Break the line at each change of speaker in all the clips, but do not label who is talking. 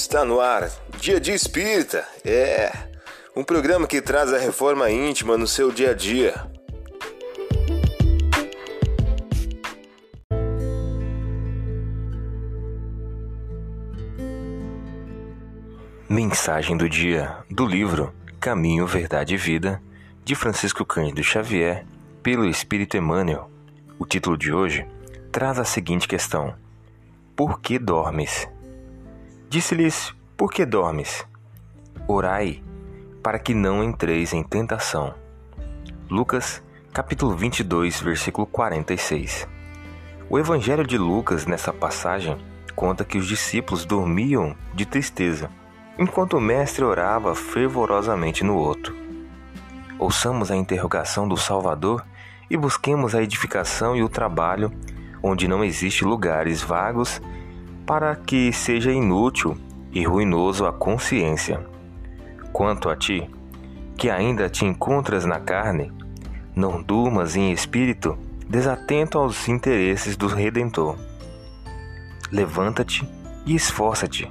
Está no ar, Dia de Espírita. É um programa que traz a reforma íntima no seu dia a dia. Mensagem do dia do livro Caminho, Verdade e Vida, de Francisco Cândido Xavier, pelo Espírito Emmanuel. O título de hoje traz a seguinte questão: Por que dormes? Disse-lhes: Por que dormes? Orai, para que não entreis em tentação. Lucas, capítulo 22, versículo 46. O Evangelho de Lucas, nessa passagem, conta que os discípulos dormiam de tristeza enquanto o mestre orava fervorosamente no outro. Ouçamos a interrogação do Salvador e busquemos a edificação e o trabalho onde não existe lugares vagos para que seja inútil e ruinoso a consciência. Quanto a ti, que ainda te encontras na carne, não durmas em espírito desatento aos interesses do Redentor. Levanta-te e esforça-te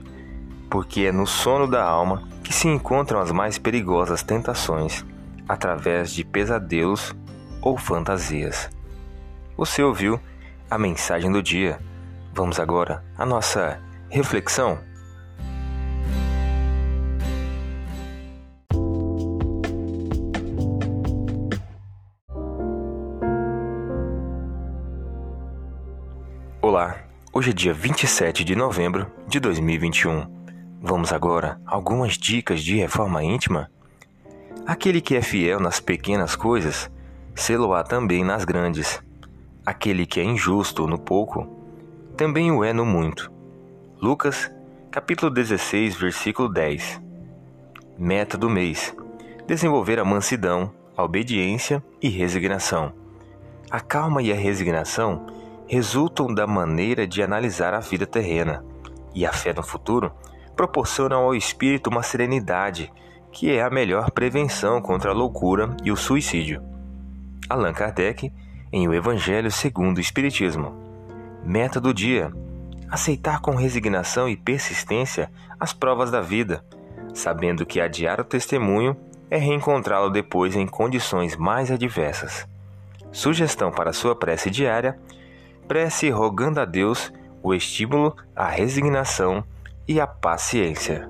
porque é no sono da alma que se encontram as mais perigosas tentações, através de pesadelos ou fantasias. Você ouviu a mensagem do dia. Vamos agora à nossa reflexão. Olá, hoje é dia 27 de novembro de 2021. Vamos agora a algumas dicas de reforma íntima? Aquele que é fiel nas pequenas coisas, sê-lo-á também nas grandes. Aquele que é injusto no pouco, também o é no muito. Lucas, capítulo 16, versículo 10. Meta do mês: desenvolver a mansidão, a obediência e resignação. A calma e a resignação resultam da maneira de analisar a vida terrena, e a fé no futuro proporcionam ao espírito uma serenidade que é a melhor prevenção contra a loucura e o suicídio. Allan Kardec, em O Evangelho segundo o Espiritismo. Meta do dia: aceitar com resignação e persistência as provas da vida, sabendo que adiar o testemunho é reencontrá-lo depois em condições mais adversas. Sugestão para sua prece diária: prece rogando a Deus o estímulo à resignação e a paciência.